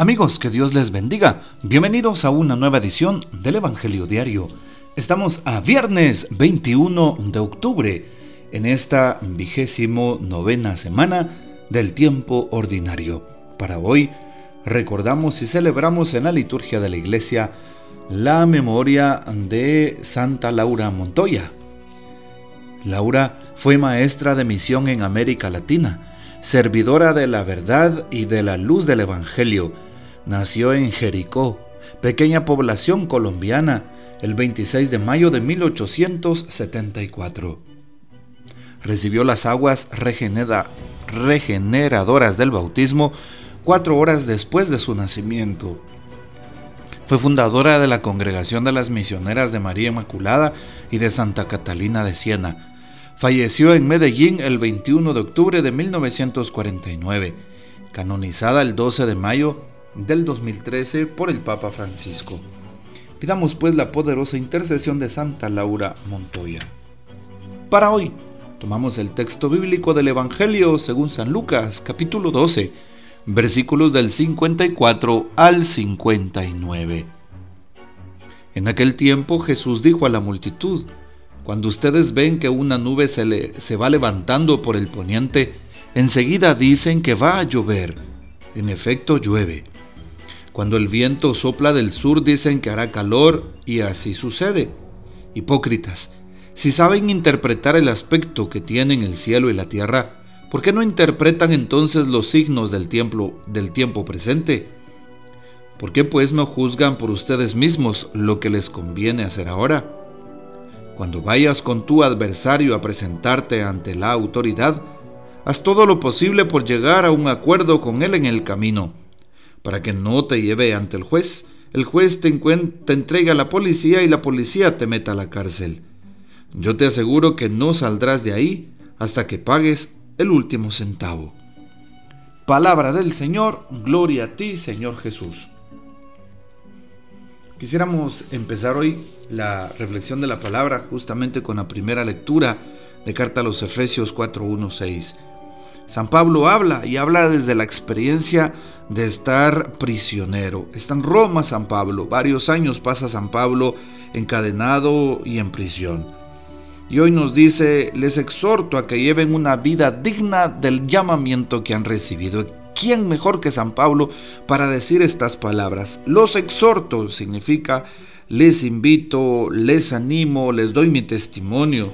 Amigos, que Dios les bendiga. Bienvenidos a una nueva edición del Evangelio Diario. Estamos a viernes 21 de octubre, en esta vigésimo novena semana del tiempo ordinario. Para hoy recordamos y celebramos en la liturgia de la iglesia la memoria de Santa Laura Montoya. Laura fue maestra de misión en América Latina, servidora de la verdad y de la luz del Evangelio, Nació en Jericó, pequeña población colombiana, el 26 de mayo de 1874. Recibió las aguas regeneradoras del bautismo cuatro horas después de su nacimiento. Fue fundadora de la Congregación de las Misioneras de María Inmaculada y de Santa Catalina de Siena. Falleció en Medellín el 21 de octubre de 1949, canonizada el 12 de mayo del 2013 por el Papa Francisco. Pidamos pues la poderosa intercesión de Santa Laura Montoya. Para hoy, tomamos el texto bíblico del Evangelio según San Lucas, capítulo 12, versículos del 54 al 59. En aquel tiempo Jesús dijo a la multitud, cuando ustedes ven que una nube se, le, se va levantando por el poniente, enseguida dicen que va a llover. En efecto llueve. Cuando el viento sopla del sur dicen que hará calor y así sucede. Hipócritas, si saben interpretar el aspecto que tienen el cielo y la tierra, ¿por qué no interpretan entonces los signos del tiempo, del tiempo presente? ¿Por qué pues no juzgan por ustedes mismos lo que les conviene hacer ahora? Cuando vayas con tu adversario a presentarte ante la autoridad, haz todo lo posible por llegar a un acuerdo con él en el camino para que no te lleve ante el juez. El juez te, entrega a la policía y la policía te meta a la cárcel. Yo te aseguro que no saldrás de ahí hasta que pagues el último centavo. Palabra del Señor, gloria a ti, Señor Jesús. Quisiéramos empezar hoy la reflexión de la palabra justamente con la primera lectura de carta a los Efesios 4.1.6. San Pablo habla y habla desde la experiencia de estar prisionero. Está en Roma San Pablo, varios años pasa San Pablo encadenado y en prisión. Y hoy nos dice, les exhorto a que lleven una vida digna del llamamiento que han recibido. ¿Quién mejor que San Pablo para decir estas palabras? Los exhorto significa les invito, les animo, les doy mi testimonio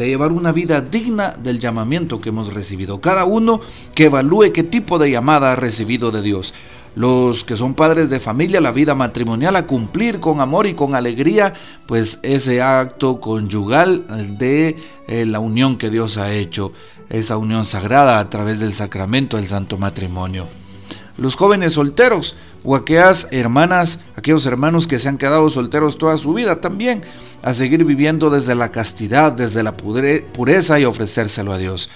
de llevar una vida digna del llamamiento que hemos recibido. Cada uno que evalúe qué tipo de llamada ha recibido de Dios. Los que son padres de familia, la vida matrimonial, a cumplir con amor y con alegría, pues ese acto conyugal de eh, la unión que Dios ha hecho, esa unión sagrada a través del sacramento del santo matrimonio. Los jóvenes solteros o aquellas hermanas, aquellos hermanos que se han quedado solteros toda su vida también, a seguir viviendo desde la castidad, desde la pureza y ofrecérselo a Dios.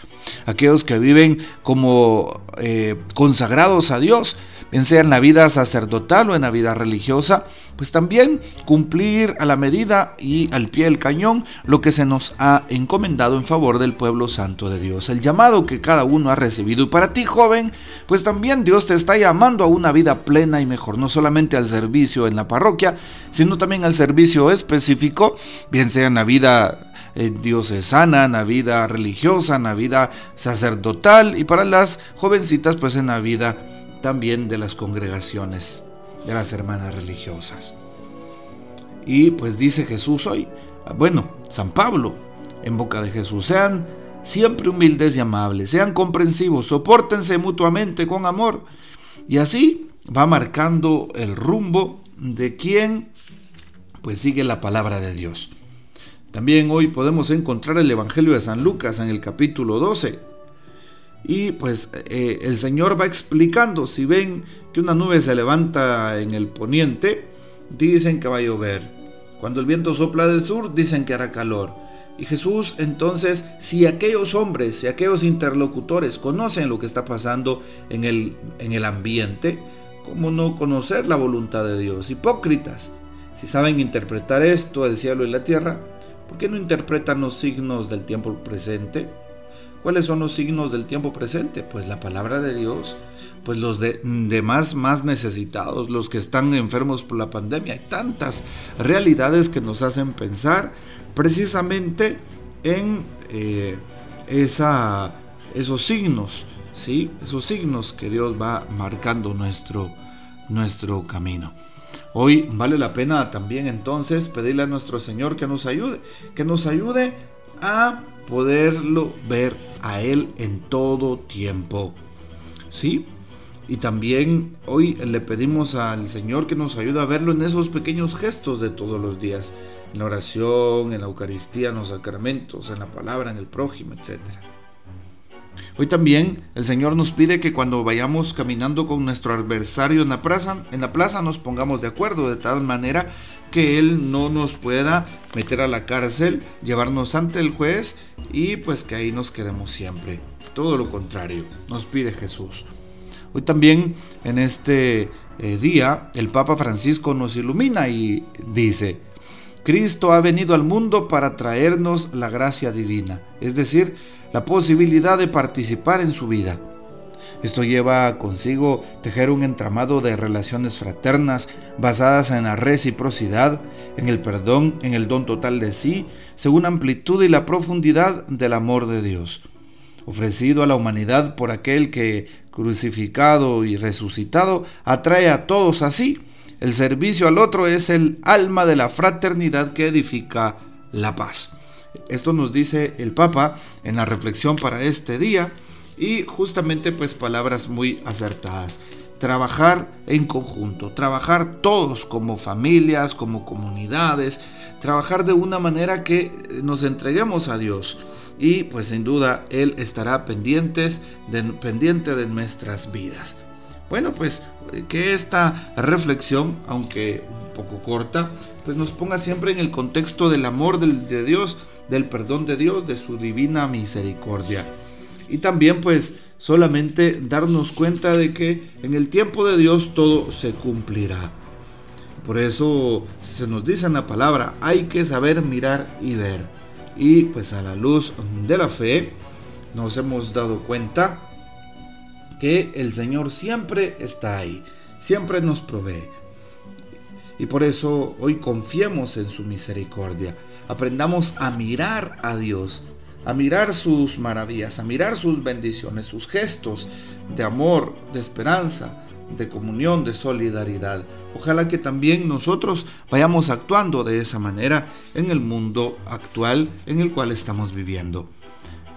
Aquellos que viven como eh, consagrados a Dios, bien sea en la vida sacerdotal o en la vida religiosa, pues también cumplir a la medida y al pie del cañón lo que se nos ha encomendado en favor del pueblo santo de Dios, el llamado que cada uno ha recibido. Y para ti, joven, pues también Dios te está llamando a una vida plena y mejor, no solamente al servicio en la parroquia, sino también al servicio específico, bien sea en la vida eh, diocesana, en la vida religiosa, en la vida sacerdotal y para las jovencitas, pues en la vida también de las congregaciones de las hermanas religiosas. Y pues dice Jesús hoy, bueno, San Pablo, en boca de Jesús, sean siempre humildes y amables, sean comprensivos, soportense mutuamente con amor. Y así va marcando el rumbo de quien pues sigue la palabra de Dios. También hoy podemos encontrar el Evangelio de San Lucas en el capítulo 12, y pues eh, el Señor va explicando, si ven que una nube se levanta en el poniente, dicen que va a llover. Cuando el viento sopla del sur, dicen que hará calor. Y Jesús entonces, si aquellos hombres, si aquellos interlocutores conocen lo que está pasando en el, en el ambiente, ¿cómo no conocer la voluntad de Dios? Hipócritas, si saben interpretar esto, el cielo y la tierra, ¿por qué no interpretan los signos del tiempo presente? ¿Cuáles son los signos del tiempo presente? Pues la palabra de Dios, pues los de, demás más necesitados, los que están enfermos por la pandemia. Hay tantas realidades que nos hacen pensar precisamente en eh, esa, esos signos, ¿sí? esos signos que Dios va marcando nuestro, nuestro camino. Hoy vale la pena también entonces pedirle a nuestro Señor que nos ayude, que nos ayude a poderlo ver a Él en todo tiempo. ¿Sí? Y también hoy le pedimos al Señor que nos ayude a verlo en esos pequeños gestos de todos los días, en la oración, en la Eucaristía, en los sacramentos, en la palabra, en el prójimo, etcétera. Hoy también el Señor nos pide que cuando vayamos caminando con nuestro adversario en la plaza, en la plaza nos pongamos de acuerdo de tal manera que Él no nos pueda meter a la cárcel, llevarnos ante el juez y pues que ahí nos quedemos siempre. Todo lo contrario, nos pide Jesús. Hoy también en este eh, día el Papa Francisco nos ilumina y dice, Cristo ha venido al mundo para traernos la gracia divina, es decir, la posibilidad de participar en su vida. Esto lleva consigo tejer un entramado de relaciones fraternas basadas en la reciprocidad, en el perdón, en el don total de sí, según la amplitud y la profundidad del amor de Dios, ofrecido a la humanidad por aquel que, crucificado y resucitado, atrae a todos así. El servicio al otro es el alma de la fraternidad que edifica la paz. Esto nos dice el Papa en la reflexión para este día y justamente pues palabras muy acertadas. Trabajar en conjunto, trabajar todos como familias, como comunidades, trabajar de una manera que nos entreguemos a Dios y pues sin duda Él estará pendientes pendiente de nuestras vidas. Bueno, pues que esta reflexión, aunque un poco corta, pues nos ponga siempre en el contexto del amor de Dios del perdón de Dios, de su divina misericordia. Y también pues solamente darnos cuenta de que en el tiempo de Dios todo se cumplirá. Por eso se nos dice en la palabra, hay que saber mirar y ver. Y pues a la luz de la fe nos hemos dado cuenta que el Señor siempre está ahí, siempre nos provee. Y por eso hoy confiemos en su misericordia aprendamos a mirar a Dios, a mirar sus maravillas, a mirar sus bendiciones, sus gestos de amor, de esperanza, de comunión, de solidaridad. Ojalá que también nosotros vayamos actuando de esa manera en el mundo actual en el cual estamos viviendo.